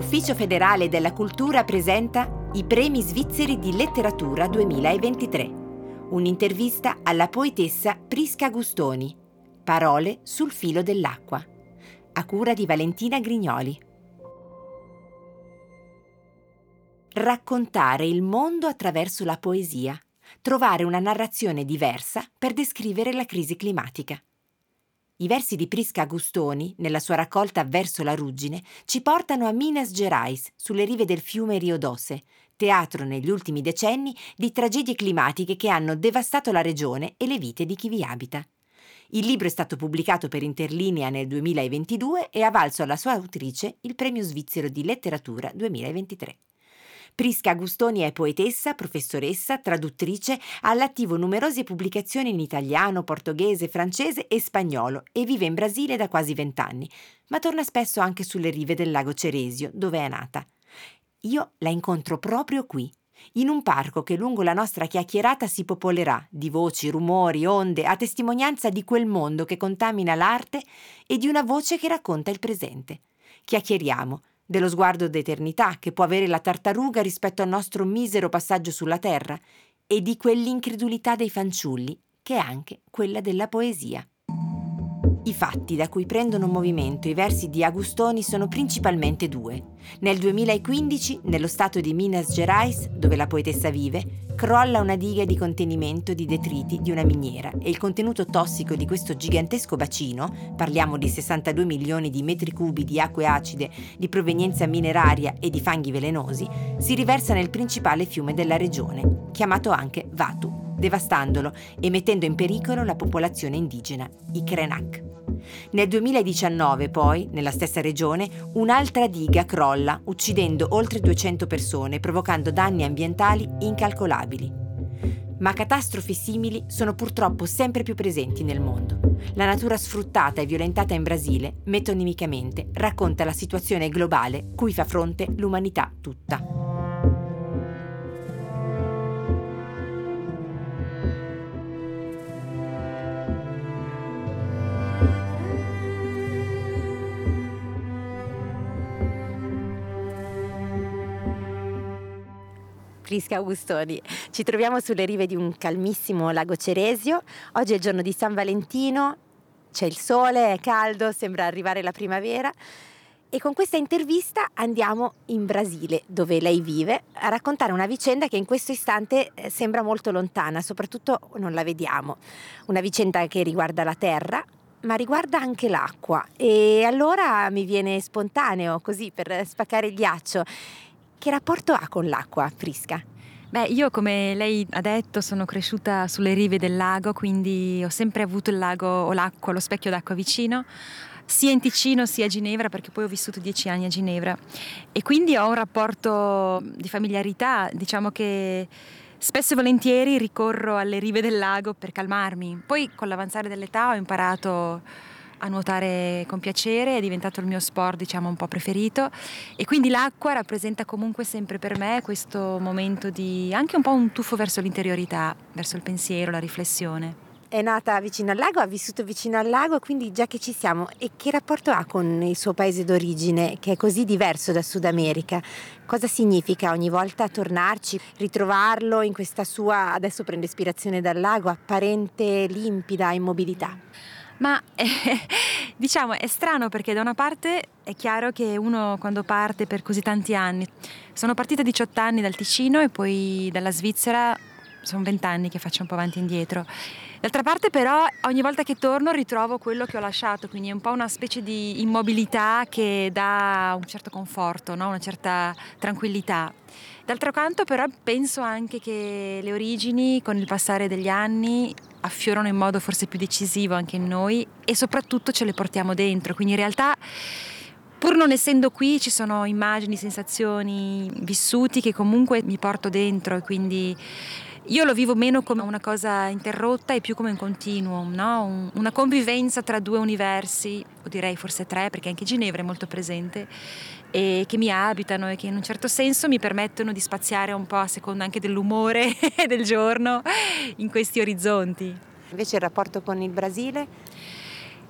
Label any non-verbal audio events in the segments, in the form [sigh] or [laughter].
L'Ufficio federale della cultura presenta i premi svizzeri di letteratura 2023. Un'intervista alla poetessa Prisca Gustoni. Parole sul filo dell'acqua. A cura di Valentina Grignoli. Raccontare il mondo attraverso la poesia. Trovare una narrazione diversa per descrivere la crisi climatica. I versi di Prisca Gustoni, nella sua raccolta Verso la ruggine, ci portano a Minas Gerais, sulle rive del fiume Riodose, teatro negli ultimi decenni di tragedie climatiche che hanno devastato la regione e le vite di chi vi abita. Il libro è stato pubblicato per Interlinea nel 2022 e ha valso alla sua autrice il premio svizzero di letteratura 2023. Prisca Gustoni è poetessa, professoressa, traduttrice, ha all'attivo numerose pubblicazioni in italiano, portoghese, francese e spagnolo e vive in Brasile da quasi vent'anni, ma torna spesso anche sulle rive del lago Ceresio, dove è nata. Io la incontro proprio qui, in un parco che lungo la nostra chiacchierata si popolerà di voci, rumori, onde, a testimonianza di quel mondo che contamina l'arte e di una voce che racconta il presente. Chiacchieriamo dello sguardo d'eternità che può avere la tartaruga rispetto al nostro misero passaggio sulla terra e di quell'incredulità dei fanciulli che è anche quella della poesia. I fatti da cui prendono movimento i versi di Agustoni sono principalmente due. Nel 2015, nello stato di Minas Gerais, dove la poetessa vive, crolla una diga di contenimento di detriti di una miniera e il contenuto tossico di questo gigantesco bacino, parliamo di 62 milioni di metri cubi di acque acide di provenienza mineraria e di fanghi velenosi, si riversa nel principale fiume della regione, chiamato anche Vatu, devastandolo e mettendo in pericolo la popolazione indigena, i Krenak. Nel 2019, poi, nella stessa regione, un'altra diga crolla, uccidendo oltre 200 persone, provocando danni ambientali incalcolabili. Ma catastrofi simili sono purtroppo sempre più presenti nel mondo. La natura sfruttata e violentata in Brasile, metonimicamente, racconta la situazione globale cui fa fronte l'umanità tutta. Prisca Augustoni. Ci troviamo sulle rive di un calmissimo lago Ceresio. Oggi è il giorno di San Valentino, c'è il sole, è caldo, sembra arrivare la primavera. E con questa intervista andiamo in Brasile, dove lei vive, a raccontare una vicenda che in questo istante eh, sembra molto lontana, soprattutto non la vediamo. Una vicenda che riguarda la terra, ma riguarda anche l'acqua. E allora mi viene spontaneo, così per spaccare il ghiaccio, che rapporto ha con l'acqua, Frisca? Beh, io come lei ha detto sono cresciuta sulle rive del lago, quindi ho sempre avuto il lago o l'acqua, lo specchio d'acqua vicino, sia in Ticino sia a Ginevra, perché poi ho vissuto dieci anni a Ginevra. E quindi ho un rapporto di familiarità, diciamo che spesso e volentieri ricorro alle rive del lago per calmarmi. Poi con l'avanzare dell'età ho imparato a nuotare con piacere, è diventato il mio sport diciamo un po' preferito e quindi l'acqua rappresenta comunque sempre per me questo momento di anche un po' un tuffo verso l'interiorità, verso il pensiero, la riflessione. È nata vicino al lago, ha vissuto vicino al lago, quindi già che ci siamo, e che rapporto ha con il suo paese d'origine, che è così diverso da Sud America? Cosa significa ogni volta tornarci, ritrovarlo in questa sua, adesso prende ispirazione dal lago, apparente limpida immobilità? Ma eh, [laughs] diciamo è strano perché da una parte è chiaro che uno quando parte per così tanti anni, sono partita a 18 anni dal Ticino e poi dalla Svizzera sono 20 anni che faccio un po' avanti e indietro. D'altra parte però ogni volta che torno ritrovo quello che ho lasciato, quindi è un po' una specie di immobilità che dà un certo conforto, no? una certa tranquillità. D'altro canto però penso anche che le origini con il passare degli anni affiorano in modo forse più decisivo anche in noi e soprattutto ce le portiamo dentro, quindi in realtà pur non essendo qui ci sono immagini, sensazioni, vissuti che comunque mi porto dentro e quindi io lo vivo meno come una cosa interrotta e più come un continuum, no? una convivenza tra due universi, o direi forse tre, perché anche Ginevra è molto presente, e che mi abitano e che in un certo senso mi permettono di spaziare un po' a seconda anche dell'umore [laughs] del giorno in questi orizzonti. Invece il rapporto con il Brasile?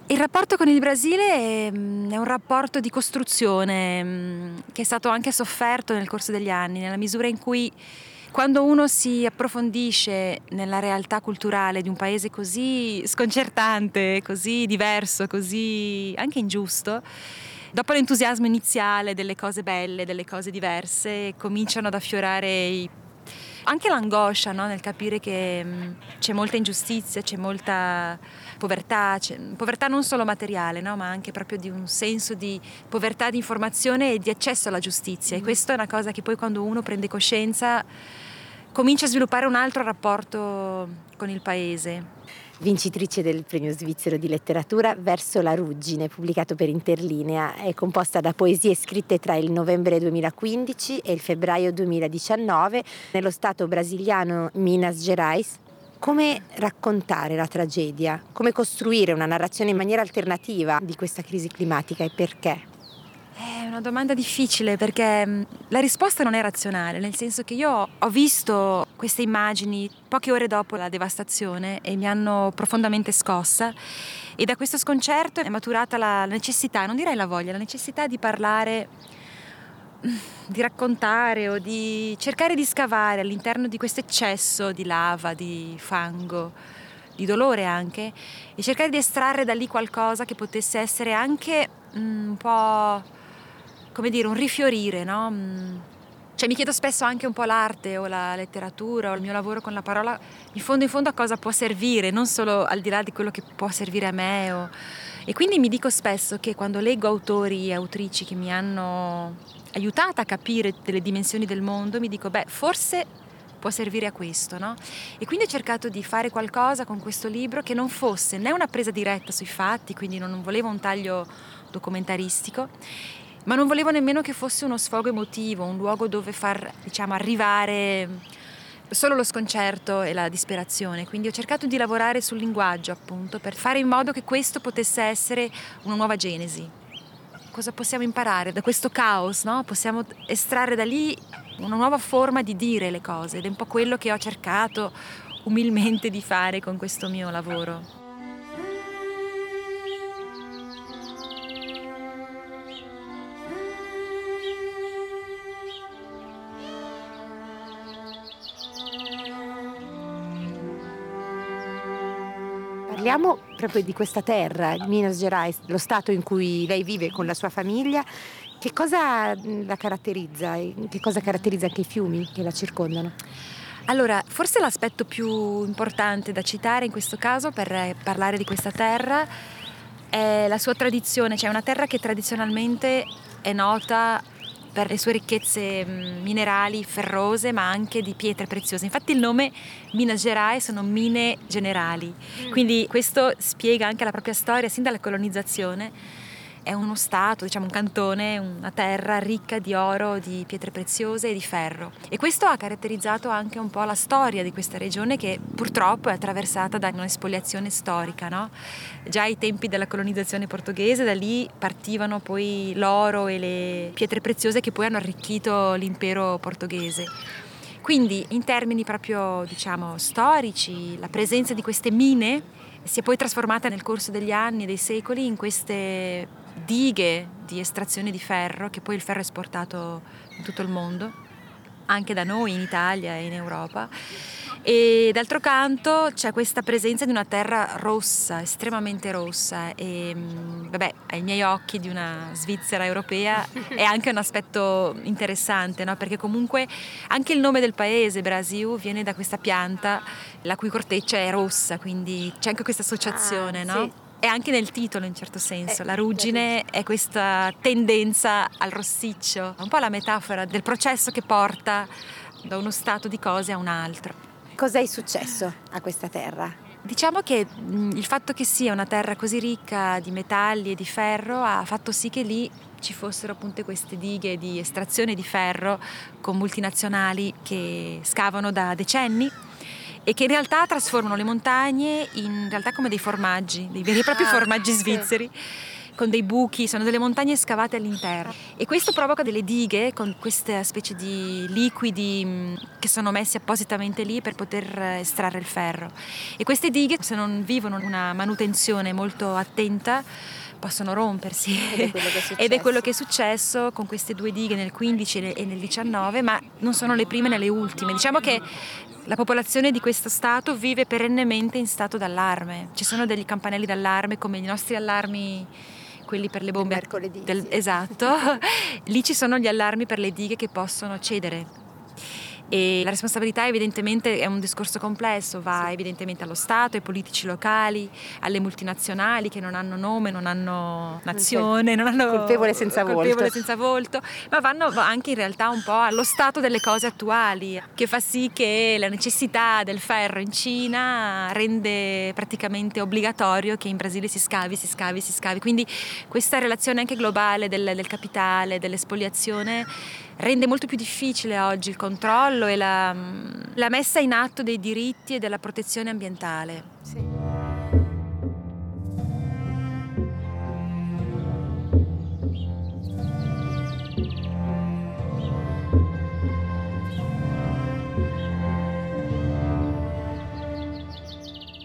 Il rapporto con il Brasile è, mm, è, un rapporto di costruzione mm, che è stato anche sofferto nel corso degli anni, nella misura in cui quando uno si approfondisce nella realtà culturale di un paese così sconcertante, così diverso, così anche ingiusto, dopo l'entusiasmo iniziale delle cose belle, delle cose diverse, cominciano ad affiorare i anche l'angoscia no? nel capire che mh, c'è molta ingiustizia, c'è molta povertà, c'è, povertà non solo materiale, no? ma anche proprio di un senso di povertà di informazione e di accesso alla giustizia. Mm. E questa è una cosa che poi quando uno prende coscienza comincia a sviluppare un altro rapporto con il paese vincitrice del premio svizzero di letteratura Verso la ruggine, pubblicato per Interlinea. È composta da poesie scritte tra il novembre 2015 e il febbraio 2019 nello stato brasiliano Minas Gerais. Come raccontare la tragedia? Come costruire una narrazione in maniera alternativa di questa crisi climatica e perché? È una domanda difficile perché mm, la risposta non è razionale, nel senso che io ho visto queste immagini poche ore dopo la devastazione e mi hanno profondamente scossa. E da questo sconcerto è maturata la necessità, non direi la voglia, la necessità di parlare, mm, di raccontare o di cercare di scavare all'interno di questo eccesso di lava, di fango, di dolore anche e cercare di estrarre da lì qualcosa che potesse essere anche mm, un po' come dire, un rifiorire, no? Mm. Cioè mi chiedo spesso anche un po' l'arte o la letteratura o il mio lavoro con la parola, in fondo in fondo a cosa può servire, non solo al di là di quello che può servire a me. O... E quindi mi dico spesso che quando leggo autori e autrici che mi hanno aiutata a capire delle dimensioni del mondo, mi dico, beh, forse può servire a questo, no? E quindi ho cercato di fare qualcosa con questo libro che non fosse né una presa diretta sui fatti, quindi non volevo un taglio documentaristico, ma non volevo nemmeno che fosse uno sfogo emotivo, un luogo dove far diciamo, arrivare solo lo sconcerto e la disperazione. Quindi ho cercato di lavorare sul linguaggio, appunto, per fare in modo che questo potesse essere una nuova genesi. Cosa possiamo imparare da questo caos? No? Possiamo estrarre da lì una nuova forma di dire le cose ed è un po' quello che ho cercato umilmente di fare con questo mio lavoro. Parliamo proprio di questa terra, Minas Gerais, lo stato in cui lei vive con la sua famiglia. Che cosa la caratterizza? Che cosa caratterizza anche i fiumi che la circondano? Allora, forse l'aspetto più importante da citare in questo caso per parlare di questa terra è la sua tradizione, cioè una terra che tradizionalmente è nota per le sue ricchezze mm, minerali ferrose ma anche di pietre preziose. Infatti il nome Minas Gerais sono mine generali, mm. quindi questo spiega anche la propria storia sin dalla colonizzazione è uno stato, diciamo un cantone, una terra ricca di oro, di pietre preziose e di ferro. E questo ha caratterizzato anche un po' la storia di questa regione che purtroppo è attraversata da un'espoliazione storica. No? Già ai tempi della colonizzazione portoghese, da lì partivano poi l'oro e le pietre preziose che poi hanno arricchito l'impero portoghese. Quindi in termini proprio diciamo storici, la presenza di queste mine si è poi trasformata nel corso degli anni e dei secoli in queste dighe di estrazione di ferro, che poi il ferro è esportato in tutto il mondo, anche da noi in Italia e in Europa. E d'altro canto c'è questa presenza di una terra rossa, estremamente rossa e mm, vabbè, ai miei occhi di una Svizzera europea è anche un aspetto interessante, no? perché comunque anche il nome del paese, Brasil, viene da questa pianta la cui corteccia è rossa, quindi c'è anche questa associazione, ah, no? Sì e anche nel titolo in certo senso. Eh, la ruggine è questa tendenza al rossiccio, un po' la metafora del processo che porta da uno stato di cose a un altro. Cosa è successo a questa terra? Diciamo che il fatto che sia una terra così ricca di metalli e di ferro ha fatto sì che lì ci fossero appunto queste dighe di estrazione di ferro con multinazionali che scavano da decenni e che in realtà trasformano le montagne in realtà come dei formaggi, dei veri e propri ah, formaggi svizzeri. Sì con dei buchi, sono delle montagne scavate all'interno e questo provoca delle dighe con queste specie di liquidi mm, che sono messi appositamente lì per poter estrarre il ferro. E queste dighe, se non vivono una manutenzione molto attenta, possono rompersi. Ed è, [laughs] Ed è quello che è successo con queste due dighe nel 15 e nel 19, ma non sono le prime né le ultime. Diciamo che la popolazione di questo stato vive perennemente in stato d'allarme. Ci sono degli campanelli d'allarme come i nostri allarmi quelli per le bombe. Mercoledì. Del, esatto. [laughs] Lì ci sono gli allarmi per le dighe che possono cedere e la responsabilità evidentemente è un discorso complesso, va sì. evidentemente allo Stato, ai politici locali, alle multinazionali che non hanno nome, non hanno nazione, non hanno colpevole senza, colpevole volto. senza volto, ma vanno anche in realtà un po' allo stato delle cose attuali, che fa sì che la necessità del ferro in Cina rende praticamente obbligatorio che in Brasile si scavi, si scavi, si scavi. Quindi questa relazione anche globale del, del capitale, dell'espoliazione rende molto più difficile oggi il controllo e la, la messa in atto dei diritti e della protezione ambientale. Sì.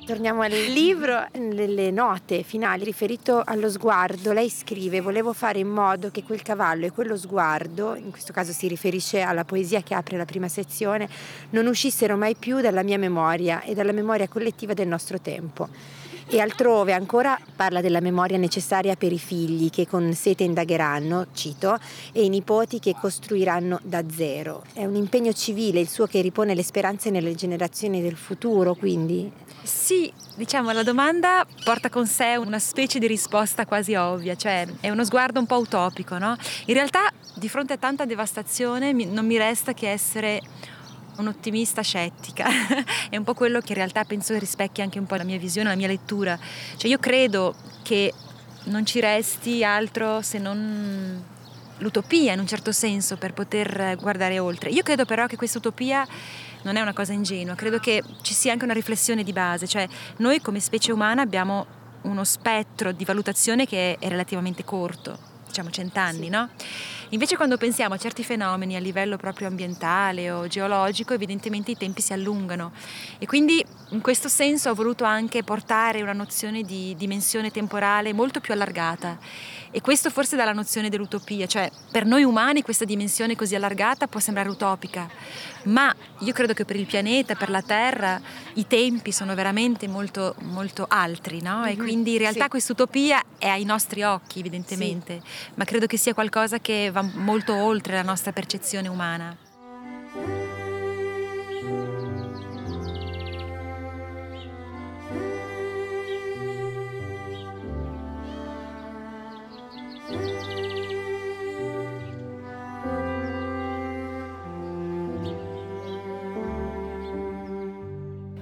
Torniamo al libro, nelle note finali riferito allo sguardo, lei scrive volevo fare in modo che quel cavallo e quello sguardo, in questo caso si riferisce alla poesia che apre la prima sezione, non uscissero mai più dalla mia memoria e dalla memoria collettiva del nostro tempo. E altrove ancora parla della memoria necessaria per i figli che con sete indagheranno, cito, e i nipoti che costruiranno da zero. È un impegno civile il suo che ripone le speranze nelle generazioni del futuro, quindi sì, diciamo la domanda porta con sé una specie di risposta quasi ovvia, cioè è uno sguardo un po' utopico, no? In realtà di fronte a tanta devastazione non mi resta che essere un'ottimista scettica, [laughs] è un po' quello che in realtà penso rispecchia anche un po' la mia visione, la mia lettura. Cioè io credo che non ci resti altro se non l'utopia in un certo senso per poter guardare oltre. Io credo però che questa utopia non è una cosa ingenua, credo che ci sia anche una riflessione di base, cioè noi come specie umana abbiamo uno spettro di valutazione che è relativamente corto, diciamo cent'anni, sì. no? Invece quando pensiamo a certi fenomeni a livello proprio ambientale o geologico, evidentemente i tempi si allungano e quindi in questo senso ho voluto anche portare una nozione di dimensione temporale molto più allargata e questo forse dalla nozione dell'utopia, cioè per noi umani questa dimensione così allargata può sembrare utopica, ma io credo che per il pianeta, per la Terra, i tempi sono veramente molto, molto altri, no? E mm-hmm. quindi in realtà sì. questa utopia è ai nostri occhi, evidentemente, sì. ma credo che sia qualcosa che va molto oltre la nostra percezione umana.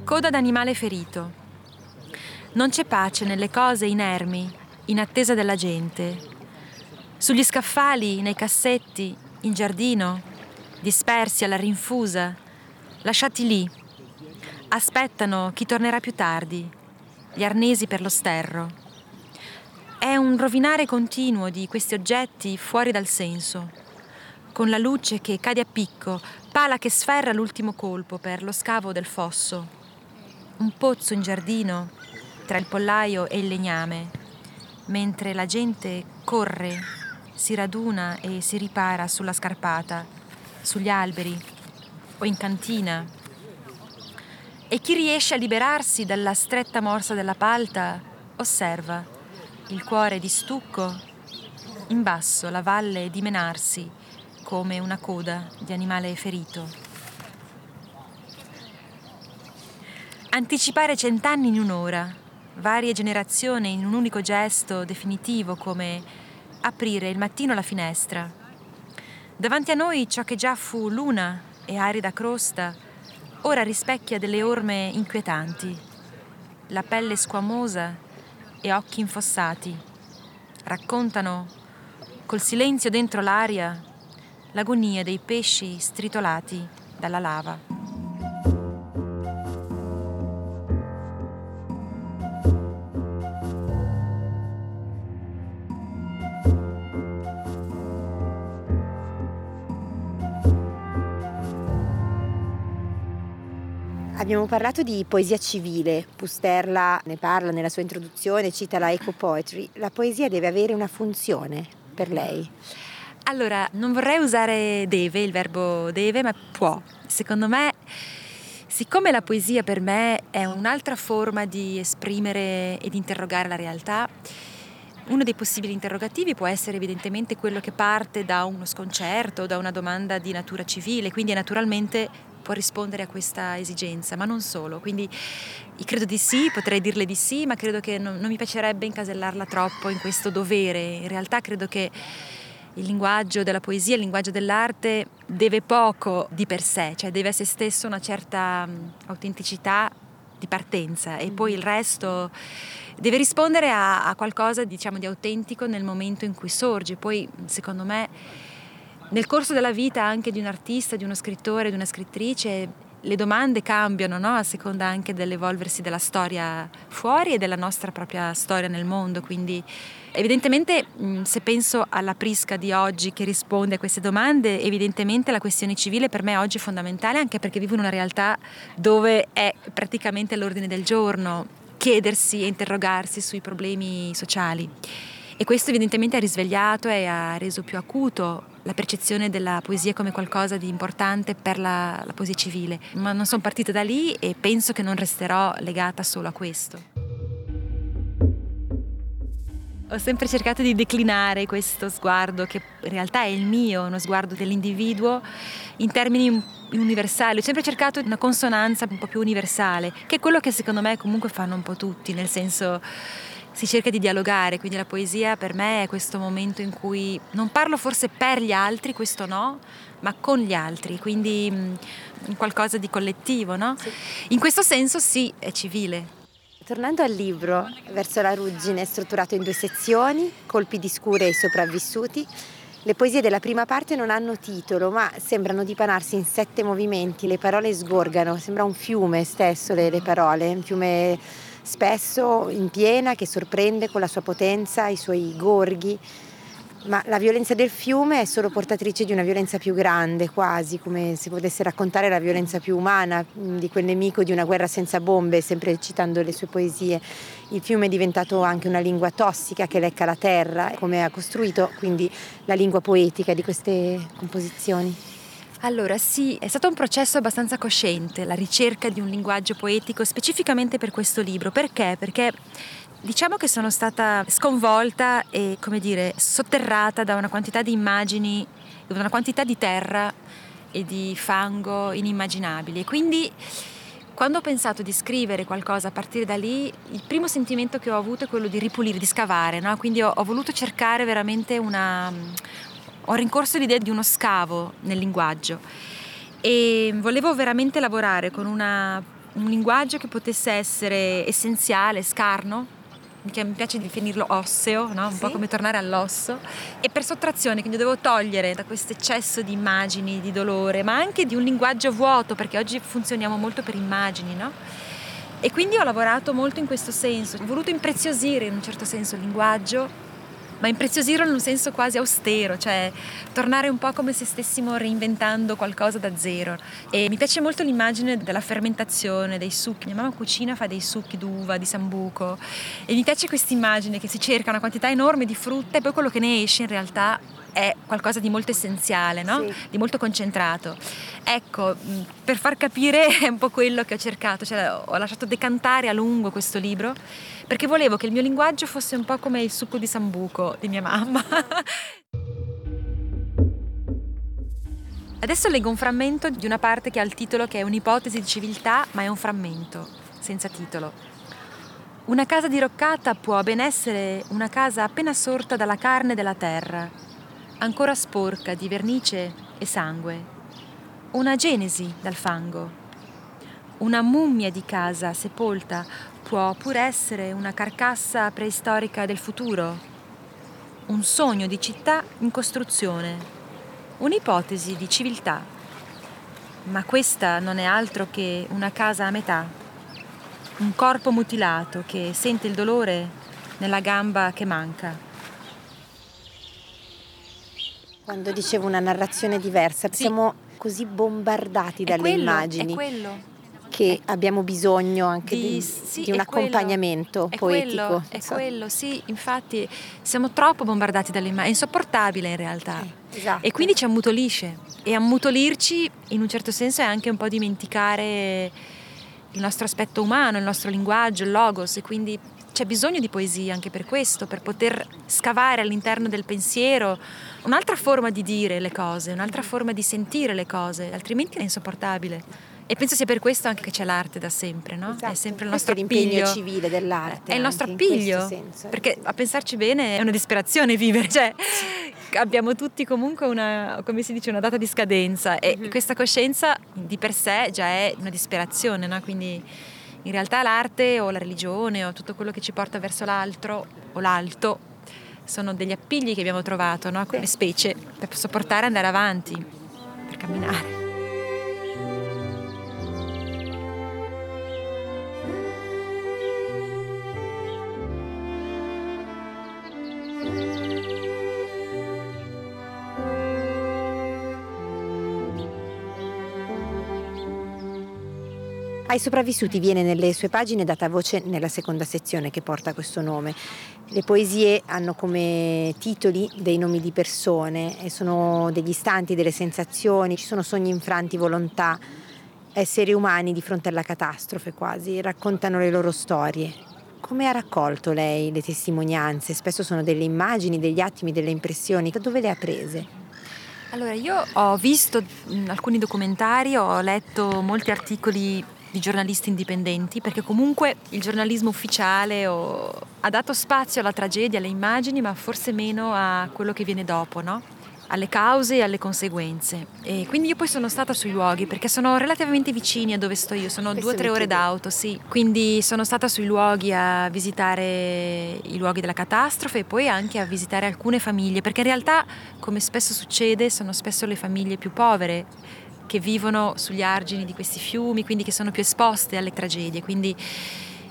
Coda d'animale ferito. Non c'è pace nelle cose inermi, in attesa della gente. Sugli scaffali, nei cassetti, in giardino, dispersi alla rinfusa, lasciati lì. Aspettano chi tornerà più tardi, gli arnesi per lo sterro. È un rovinare continuo di questi oggetti fuori dal senso, con la luce che cade a picco, pala che sferra l'ultimo colpo per lo scavo del fosso un pozzo in giardino tra il pollaio e il legname, mentre la gente corre, si raduna e si ripara sulla scarpata, sugli alberi o in cantina. E chi riesce a liberarsi dalla stretta morsa della palta osserva il cuore di stucco in basso la valle dimenarsi come una coda di animale ferito. Anticipare cent'anni in un'ora, varie generazioni in un unico gesto definitivo come aprire il mattino la finestra. Davanti a noi ciò che già fu luna e arida crosta, ora rispecchia delle orme inquietanti, la pelle squamosa e occhi infossati. Raccontano, col silenzio dentro l'aria, l'agonia dei pesci stritolati dalla lava. Abbiamo parlato di poesia civile, Pusterla ne parla nella sua introduzione, cita la eco poetry. La poesia deve avere una funzione per lei? Allora, non vorrei usare deve, il verbo deve, ma può. Secondo me, siccome la poesia per me è un'altra forma di esprimere e di interrogare la realtà, uno dei possibili interrogativi può essere evidentemente quello che parte da uno sconcerto, da una domanda di natura civile, quindi naturalmente può rispondere a questa esigenza, ma non solo. Quindi credo di sì, potrei dirle di sì, ma credo che non, non mi piacerebbe incasellarla troppo in questo dovere. In realtà credo che il linguaggio della poesia, il linguaggio dell'arte deve poco di per sé, cioè deve a se stesso una certa autenticità di partenza e poi il resto deve rispondere a, a qualcosa diciamo di autentico nel momento in cui sorge. Poi secondo me nel corso della vita anche di un artista, di uno scrittore, di una scrittrice, le domande cambiano no? a seconda anche dell'evolversi della storia fuori e della nostra propria storia nel mondo. Quindi evidentemente se penso alla Prisca di oggi che risponde a queste domande, evidentemente la questione civile per me oggi è fondamentale anche perché vivo in una realtà dove è praticamente all'ordine del giorno chiedersi e interrogarsi sui problemi sociali. E questo evidentemente ha risvegliato e ha reso più acuto la percezione della poesia come qualcosa di importante per la, la poesia civile. Ma non sono partita da lì e penso che non resterò legata solo a questo. Ho sempre cercato di declinare questo sguardo che in realtà è il mio, uno sguardo dell'individuo in termini universali. Ho sempre cercato una consonanza un po' più universale, che è quello che secondo me comunque fanno un po' tutti, nel senso si cerca di dialogare, quindi la poesia per me è questo momento in cui non parlo forse per gli altri, questo no, ma con gli altri, quindi mh, qualcosa di collettivo, no? Sì. In questo senso sì, è civile. Tornando al libro, Verso la ruggine è strutturato in due sezioni, Colpi di scure e i sopravvissuti. Le poesie della prima parte non hanno titolo, ma sembrano dipanarsi in sette movimenti, le parole sgorgano, sembra un fiume stesso le, le parole, un fiume spesso in piena che sorprende con la sua potenza, i suoi gorghi, ma la violenza del fiume è solo portatrice di una violenza più grande, quasi come se potesse raccontare la violenza più umana di quel nemico di una guerra senza bombe, sempre citando le sue poesie. Il fiume è diventato anche una lingua tossica che lecca la terra, come ha costruito quindi la lingua poetica di queste composizioni. Allora sì, è stato un processo abbastanza cosciente, la ricerca di un linguaggio poetico specificamente per questo libro. Perché? Perché diciamo che sono stata sconvolta e, come dire, sotterrata da una quantità di immagini, da una quantità di terra e di fango inimmaginabili. E quindi quando ho pensato di scrivere qualcosa a partire da lì, il primo sentimento che ho avuto è quello di ripulire, di scavare, no? quindi ho, ho voluto cercare veramente una, ho rincorso l'idea di uno scavo nel linguaggio e volevo veramente lavorare con una, un linguaggio che potesse essere essenziale, scarno, che mi piace definirlo osseo, no? un sì. po' come tornare all'osso, e per sottrazione, quindi dovevo togliere da questo eccesso di immagini, di dolore, ma anche di un linguaggio vuoto, perché oggi funzioniamo molto per immagini, no? E quindi ho lavorato molto in questo senso, ho voluto impreziosire in un certo senso il linguaggio ma impreziosirlo in un senso quasi austero, cioè tornare un po' come se stessimo reinventando qualcosa da zero. E mi piace molto l'immagine della fermentazione, dei succhi. Mia mamma cucina, fa dei succhi d'uva, di sambuco e mi piace questa immagine che si cerca una quantità enorme di frutta e poi quello che ne esce in realtà è qualcosa di molto essenziale, no? sì. di molto concentrato. Ecco, per far capire [laughs] è un po' quello che ho cercato, cioè, ho lasciato decantare a lungo questo libro perché volevo che il mio linguaggio fosse un po' come il succo di sambuco di mia mamma. [laughs] Adesso leggo un frammento di una parte che ha il titolo che è un'ipotesi di civiltà, ma è un frammento, senza titolo. Una casa diroccata può ben essere una casa appena sorta dalla carne della terra, ancora sporca di vernice e sangue. Una genesi dal fango. Una mummia di casa sepolta può pur essere una carcassa preistorica del futuro, un sogno di città in costruzione, un'ipotesi di civiltà. Ma questa non è altro che una casa a metà, un corpo mutilato che sente il dolore nella gamba che manca. Quando dicevo una narrazione diversa, sì. siamo così bombardati dalle quello, immagini. È quello che abbiamo bisogno anche di, di, sì, di un accompagnamento quello, poetico. È quello, è so. quello, sì, infatti siamo troppo bombardati dalle immagini, è insopportabile in realtà. Eh, esatto. E quindi ci ammutolisce. E ammutolirci in un certo senso è anche un po' dimenticare il nostro aspetto umano, il nostro linguaggio, il logos, e quindi c'è bisogno di poesia anche per questo, per poter scavare all'interno del pensiero un'altra forma di dire le cose, un'altra forma di sentire le cose, altrimenti è insopportabile. E penso sia per questo anche che c'è l'arte da sempre, no? Esatto. È sempre il nostro appiglio civile dell'arte. È il nostro appiglio. Perché a pensarci bene è una disperazione vivere, cioè abbiamo tutti comunque una, come si dice, una data di scadenza e mm-hmm. questa coscienza di per sé già è una disperazione, no? Quindi in realtà l'arte o la religione o tutto quello che ci porta verso l'altro o l'alto sono degli appigli che abbiamo trovato no? come specie per sopportare andare avanti, per camminare. Ai sopravvissuti viene nelle sue pagine data voce nella seconda sezione che porta questo nome. Le poesie hanno come titoli dei nomi di persone e sono degli istanti, delle sensazioni, ci sono sogni infranti, volontà, esseri umani di fronte alla catastrofe quasi, raccontano le loro storie. Come ha raccolto lei le testimonianze? Spesso sono delle immagini, degli attimi, delle impressioni. Da dove le ha prese? Allora, io ho visto alcuni documentari, ho letto molti articoli di giornalisti indipendenti, perché comunque il giornalismo ufficiale oh, ha dato spazio alla tragedia, alle immagini, ma forse meno a quello che viene dopo, no? alle cause e alle conseguenze. E quindi io poi sono stata sui luoghi perché sono relativamente vicini a dove sto io, sono due o tre ore d'auto, sì. Quindi sono stata sui luoghi a visitare i luoghi della catastrofe e poi anche a visitare alcune famiglie, perché in realtà, come spesso succede, sono spesso le famiglie più povere che vivono sugli argini di questi fiumi, quindi che sono più esposte alle tragedie. Quindi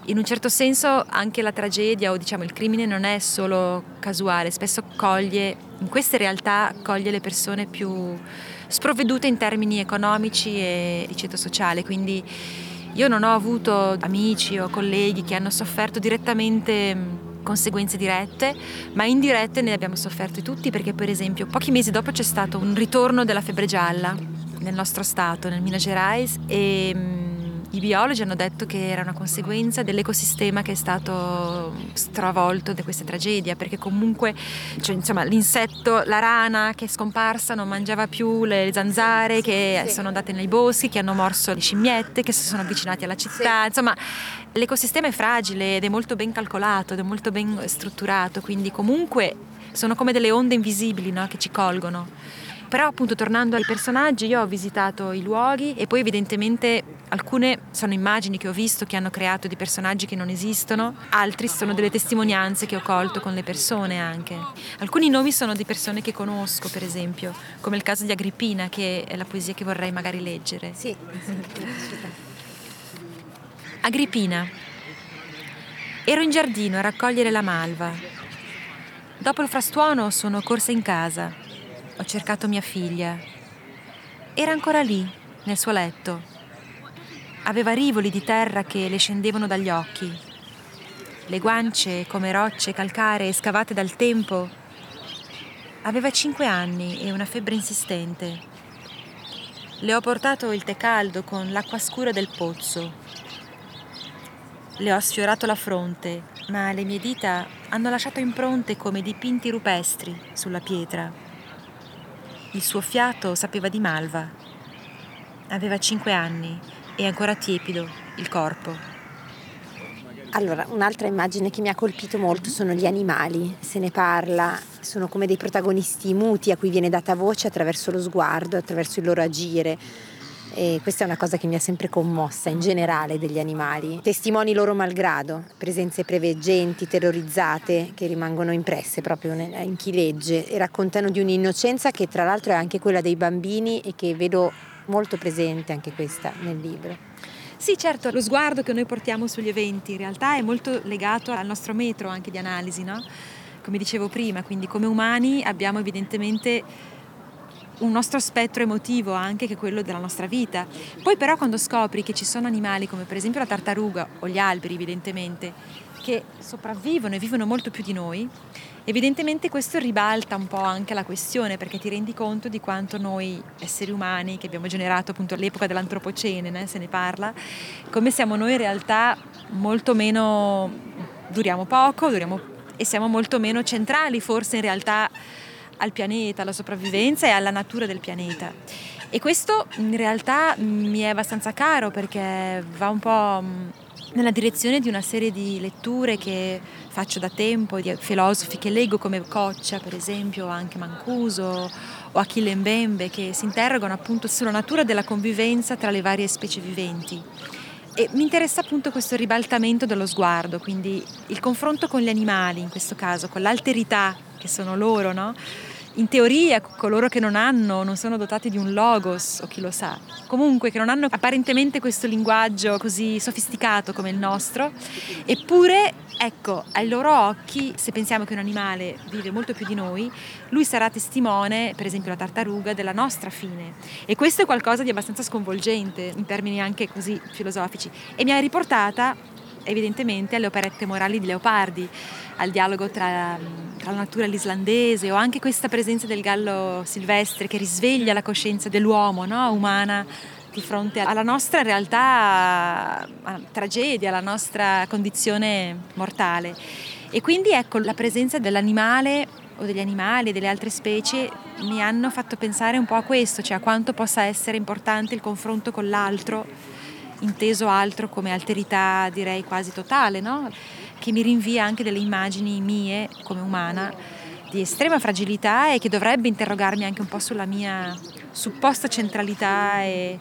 in un certo senso anche la tragedia o diciamo il crimine non è solo casuale, spesso coglie, in queste realtà coglie le persone più sprovvedute in termini economici e di ceto sociale, quindi io non ho avuto amici o colleghi che hanno sofferto direttamente conseguenze dirette, ma indirette ne abbiamo sofferto tutti perché per esempio pochi mesi dopo c'è stato un ritorno della febbre gialla nel nostro stato, nel Minas Gerais e mm, i biologi hanno detto che era una conseguenza dell'ecosistema che è stato stravolto da questa tragedia, perché comunque cioè, insomma, l'insetto, la rana che è scomparsa non mangiava più le zanzare che sono andate nei boschi, che hanno morso le scimmiette, che si sono avvicinati alla città, insomma l'ecosistema è fragile ed è molto ben calcolato ed è molto ben strutturato, quindi comunque sono come delle onde invisibili no? che ci colgono. Però appunto tornando ai personaggi, io ho visitato i luoghi e poi evidentemente alcune sono immagini che ho visto che hanno creato di personaggi che non esistono, altri sono delle testimonianze che ho colto con le persone anche. Alcuni nomi sono di persone che conosco, per esempio, come il caso di Agrippina, che è la poesia che vorrei magari leggere. Sì. Agrippina. Ero in giardino a raccogliere la malva. Dopo il frastuono sono corsa in casa ho cercato mia figlia. Era ancora lì, nel suo letto. Aveva rivoli di terra che le scendevano dagli occhi. Le guance come rocce calcaree scavate dal tempo. Aveva cinque anni e una febbre insistente. Le ho portato il tè caldo con l'acqua scura del pozzo. Le ho sfiorato la fronte, ma le mie dita hanno lasciato impronte come dipinti rupestri sulla pietra. Il suo fiato sapeva di malva. Aveva cinque anni e ancora tiepido il corpo. Allora, un'altra immagine che mi ha colpito molto sono gli animali. Se ne parla, sono come dei protagonisti muti a cui viene data voce attraverso lo sguardo, attraverso il loro agire e questa è una cosa che mi ha sempre commossa in generale degli animali. Testimoni loro malgrado, presenze preveggenti, terrorizzate, che rimangono impresse proprio in chi legge e raccontano di un'innocenza che tra l'altro è anche quella dei bambini e che vedo molto presente anche questa nel libro. Sì, certo, lo sguardo che noi portiamo sugli eventi in realtà è molto legato al nostro metro anche di analisi, no? Come dicevo prima, quindi come umani abbiamo evidentemente un nostro spettro emotivo anche che quello della nostra vita. Poi però quando scopri che ci sono animali come per esempio la tartaruga o gli alberi evidentemente che sopravvivono e vivono molto più di noi, evidentemente questo ribalta un po' anche la questione perché ti rendi conto di quanto noi esseri umani che abbiamo generato appunto all'epoca dell'antropocene, né, se ne parla, come siamo noi in realtà molto meno, duriamo poco, duriamo e siamo molto meno centrali forse in realtà al pianeta, alla sopravvivenza e alla natura del pianeta. E questo in realtà mi è abbastanza caro perché va un po' nella direzione di una serie di letture che faccio da tempo, di filosofi che leggo come Coccia per esempio, anche Mancuso o Achille Mbembe, che si interrogano appunto sulla natura della convivenza tra le varie specie viventi. E mi interessa appunto questo ribaltamento dello sguardo, quindi il confronto con gli animali, in questo caso, con l'alterità che sono loro, no? In teoria coloro che non hanno, non sono dotati di un logos o chi lo sa, comunque che non hanno apparentemente questo linguaggio così sofisticato come il nostro, eppure ecco, ai loro occhi, se pensiamo che un animale vive molto più di noi, lui sarà testimone, per esempio la tartaruga, della nostra fine. E questo è qualcosa di abbastanza sconvolgente in termini anche così filosofici. E mi ha riportata evidentemente alle operette morali di Leopardi, al dialogo tra, tra, la natura e l'islandese o anche questa presenza del gallo silvestre che risveglia la coscienza dell'uomo no? umana di fronte alla nostra realtà tragedia, alla nostra condizione mortale. E quindi ecco la presenza dell'animale o degli animali e delle altre specie mi hanno fatto pensare un po' a questo, cioè a quanto possa essere importante il confronto con l'altro inteso altro come alterità direi quasi totale, no? Che mi rinvia anche delle immagini mie come umana di estrema fragilità e che dovrebbe interrogarmi anche un po' sulla mia supposta centralità e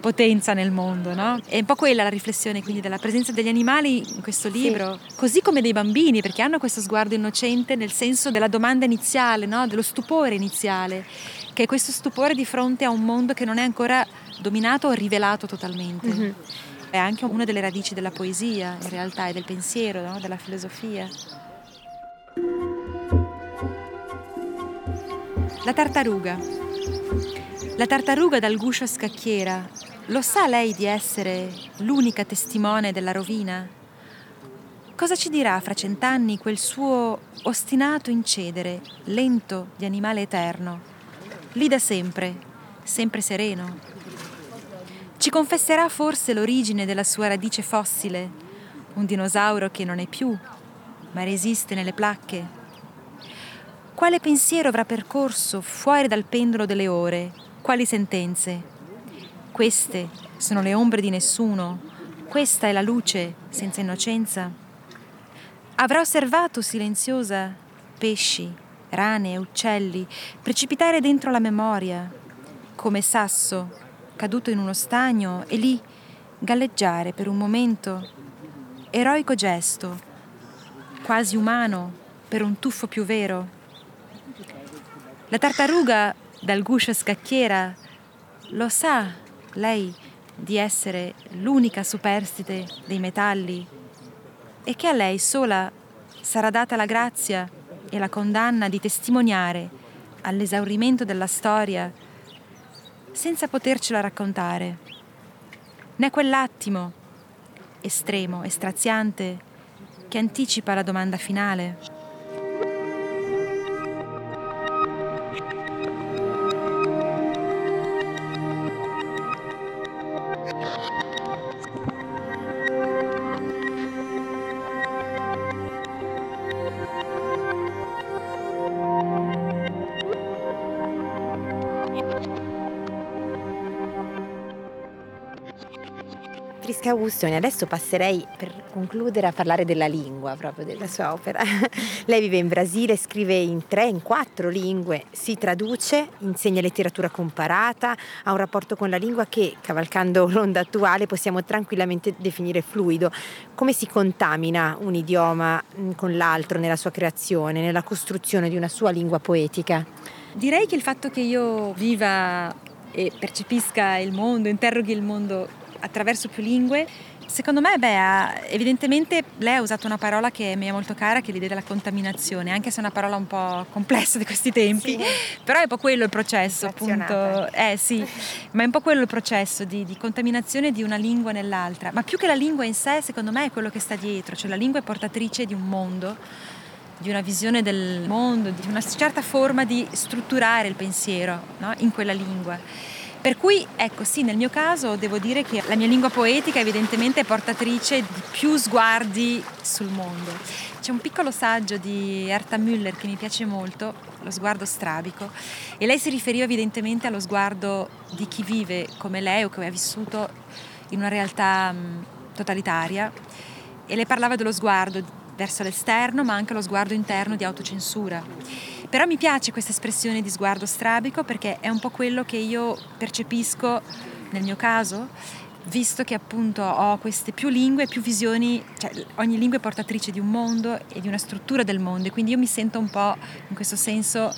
potenza nel mondo, no? È un po' quella la riflessione quindi della presenza degli animali in questo libro, sì. così come dei bambini, perché hanno questo sguardo innocente nel senso della domanda iniziale, no? dello stupore iniziale, che è questo stupore di fronte a un mondo che non è ancora dominato o rivelato totalmente. Mm-hmm. È anche una delle radici della poesia, in realtà, e del pensiero, no? della filosofia. La tartaruga. La tartaruga dal guscio a scacchiera, lo sa lei di essere l'unica testimone della rovina? Cosa ci dirà fra cent'anni quel suo ostinato incedere, lento di animale eterno, lì da sempre, sempre sereno? Ci confesserà forse l'origine della sua radice fossile, un dinosauro che non è più, ma resiste nelle placche. Quale pensiero avrà percorso fuori dal pendolo delle ore? Quali sentenze? Queste sono le ombre di nessuno, questa è la luce senza innocenza. Avrà osservato silenziosa pesci, rane e uccelli precipitare dentro la memoria, come sasso caduto in uno stagno e lì galleggiare per un momento, eroico gesto, quasi umano per un tuffo più vero. La tartaruga dal guscio scacchiera lo sa, lei, di essere l'unica superstite dei metalli e che a lei sola sarà data la grazia e la condanna di testimoniare all'esaurimento della storia senza potercela raccontare. Né quell'attimo estremo e straziante che anticipa la domanda finale. Francesca Augustoni, adesso passerei per concludere a parlare della lingua proprio della sua opera. [laughs] Lei vive in Brasile, scrive in tre, in quattro lingue, si traduce, insegna letteratura comparata, ha un rapporto con la lingua che, cavalcando [laughs] l'onda attuale, possiamo tranquillamente definire fluido. Come si contamina un idioma mm, con l'altro nella sua creazione, nella costruzione di una sua lingua poetica? Direi che il fatto che io viva e percepisca il mondo, interroghi il mondo attraverso più lingue Secondo me, beh, evidentemente lei ha usato una parola che mi è molto cara, che è l'idea della contaminazione, anche se è una parola un po' complessa di questi tempi, sì. però è un po' quello il processo, appunto. Eh sì, ma è un po' quello il processo di, di, contaminazione di una lingua nell'altra. Ma più che la lingua in sé, secondo me, è quello che sta dietro, cioè la lingua è portatrice di un mondo, di una visione del mondo, di una certa forma di strutturare il pensiero no? in quella lingua. Per cui, ecco, sì, nel mio caso devo dire che la mia lingua poetica evidentemente è portatrice di più sguardi sul mondo. C'è un piccolo saggio di Erta Müller che mi piace molto, Lo sguardo strabico, e lei si riferiva evidentemente allo sguardo di chi vive come lei o che ha vissuto in una realtà totalitaria e le parlava dello sguardo verso l'esterno ma anche lo sguardo interno di autocensura però mi piace questa espressione di sguardo strabico perché è un po' quello che io percepisco nel mio caso, visto che appunto ho queste più lingue, più visioni, cioè ogni lingua è portatrice di un mondo e di una struttura del mondo e quindi io mi sento un po' in questo senso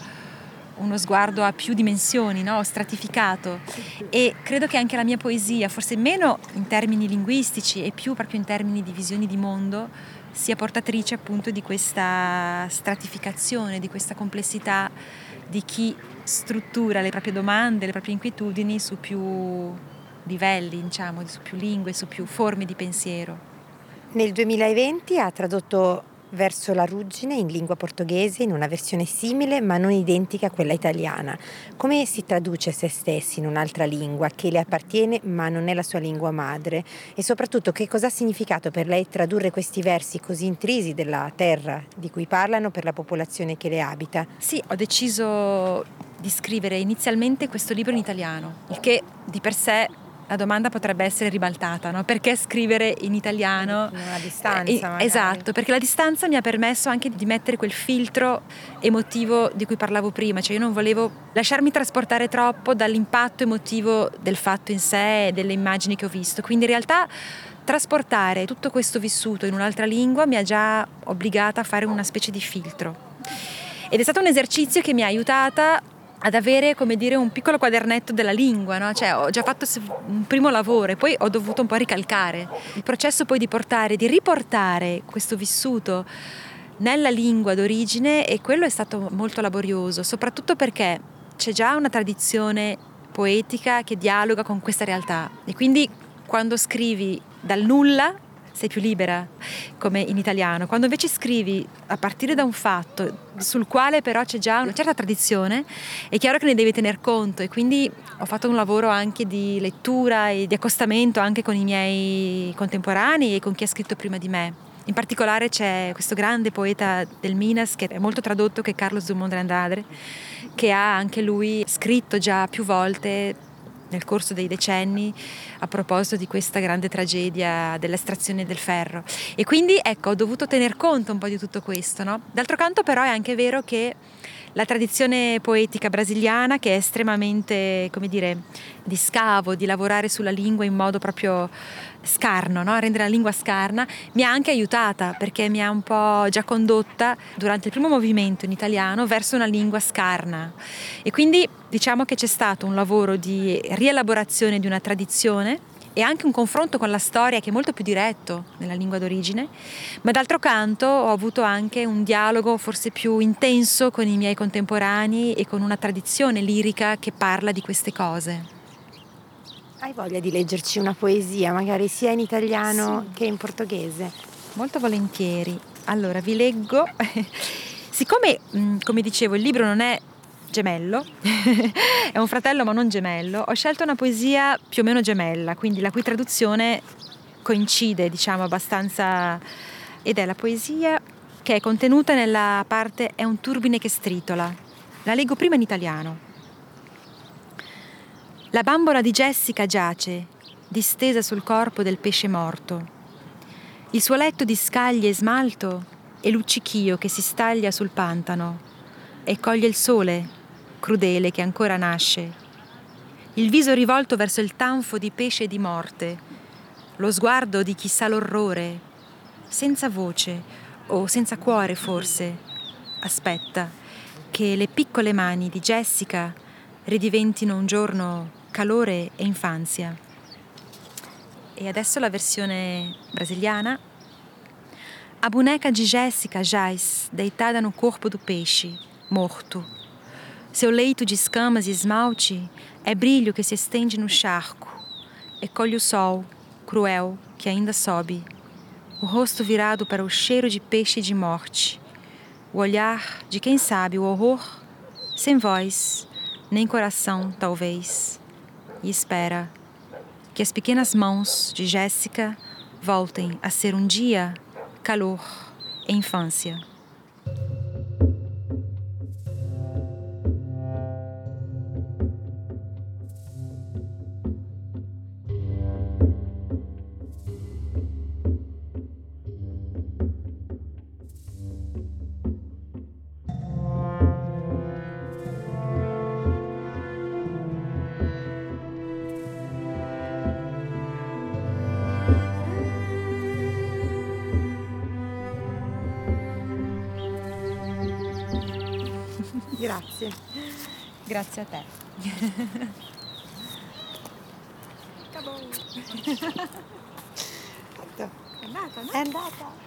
uno sguardo a più dimensioni, no? stratificato e credo che anche la mia poesia, forse meno in termini linguistici e più proprio in termini di visioni di mondo, sia portatrice appunto di questa stratificazione, di questa complessità di chi struttura le proprie domande, le proprie inquietudini su più livelli, diciamo, su più lingue, su più forme di pensiero. Nel 2020 ha tradotto verso la ruggine in lingua portoghese in una versione simile ma non identica a quella italiana. Come si traduce se stessi in un'altra lingua che le appartiene ma non è la sua lingua madre? E soprattutto che cosa ha significato per lei tradurre questi versi così intrisi della terra di cui parlano per la popolazione che le abita? Sì, ho deciso di scrivere inizialmente questo libro in italiano, il che di per sé la domanda potrebbe essere ribaltata, no? Perché scrivere in italiano? A distanza. Eh, esatto, perché la distanza mi ha permesso anche di mettere quel filtro emotivo di cui parlavo prima, cioè io non volevo lasciarmi trasportare troppo dall'impatto emotivo del fatto in sé e delle immagini che ho visto. Quindi in realtà trasportare tutto questo vissuto in un'altra lingua mi ha già obbligata a fare una specie di filtro. Ed è stato un esercizio che mi ha aiutata ad avere come dire un piccolo quadernetto della lingua, no? cioè ho già fatto un primo lavoro e poi ho dovuto un po' ricalcare. Il processo poi di portare, di riportare questo vissuto nella lingua d'origine e quello è stato molto laborioso, soprattutto perché c'è già una tradizione poetica che dialoga con questa realtà e quindi quando scrivi dal nulla sei più libera, come in italiano. Quando invece scrivi a partire da un fatto sul quale però c'è già una certa tradizione, è chiaro che ne devi tener conto e quindi ho fatto un lavoro anche di lettura e di accostamento anche con i miei contemporanei e con chi ha scritto prima di me. In particolare c'è questo grande poeta del Minas che è molto tradotto, che è Carlos Drummond de Andrade, che ha anche lui scritto già più volte nel corso dei decenni a proposito di questa grande tragedia dell'estrazione del ferro. E quindi ecco, ho dovuto tener conto un po' di tutto questo. No? D'altro canto però è anche vero che la tradizione poetica brasiliana, che è estremamente, come dire, di scavo, di lavorare sulla lingua in modo proprio scarno, no? rendere la lingua scarna, mi ha anche aiutata perché mi ha un po' già condotta durante il primo movimento in italiano verso una lingua scarna. E quindi diciamo che c'è stato un lavoro di rielaborazione di una tradizione e anche un confronto con la storia che è molto più diretto nella lingua d'origine, ma d'altro canto ho avuto anche un dialogo forse più intenso con i miei contemporanei e con una tradizione lirica che parla di queste cose. Hai voglia di leggerci una poesia, magari sia in italiano sì. che in portoghese? Molto volentieri. Allora, vi leggo. [laughs] Siccome, come dicevo, il libro non è gemello, [laughs] è un fratello ma non gemello, ho scelto una poesia più o meno gemella, quindi la cui traduzione coincide, diciamo, abbastanza ed è la poesia che è contenuta nella parte È un turbine che stritola. La leggo prima in italiano. La bambola di Jessica giace, distesa sul corpo del pesce morto. Il suo letto di scaglie e smalto è luccichio che si staglia sul pantano e coglie il sole crudele che ancora nasce, il viso rivolto verso il tanfo di pesce di morte, lo sguardo di chi sa l'orrore, senza voce o senza cuore forse, aspetta che le piccole mani di Jessica ridiventino un giorno calore e infanzia. e adesso la versione brasiliana. A boneca de Jéssica jaz, deitada no corpo do peixe, morto. Seu leito de escamas e esmalte é brilho que se estende no charco e colhe o sol, cruel, que ainda sobe. O rosto virado para o cheiro de peixe de morte. O olhar de quem sabe o horror, sem voz, nem coração, talvez. E espera que as pequenas mãos de Jéssica voltem a ser um dia calor e infância. Grazie. Grazie a te. [laughs] È andata, no? È andata.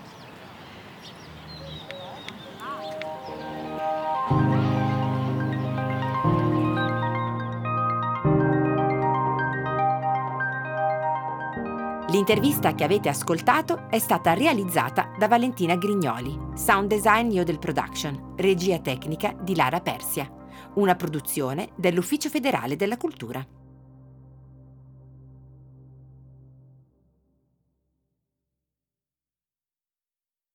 L'intervista che avete ascoltato è stata realizzata da Valentina Grignoli, sound design Yodel Production, regia tecnica di Lara Persia, una produzione dell'Ufficio federale della cultura.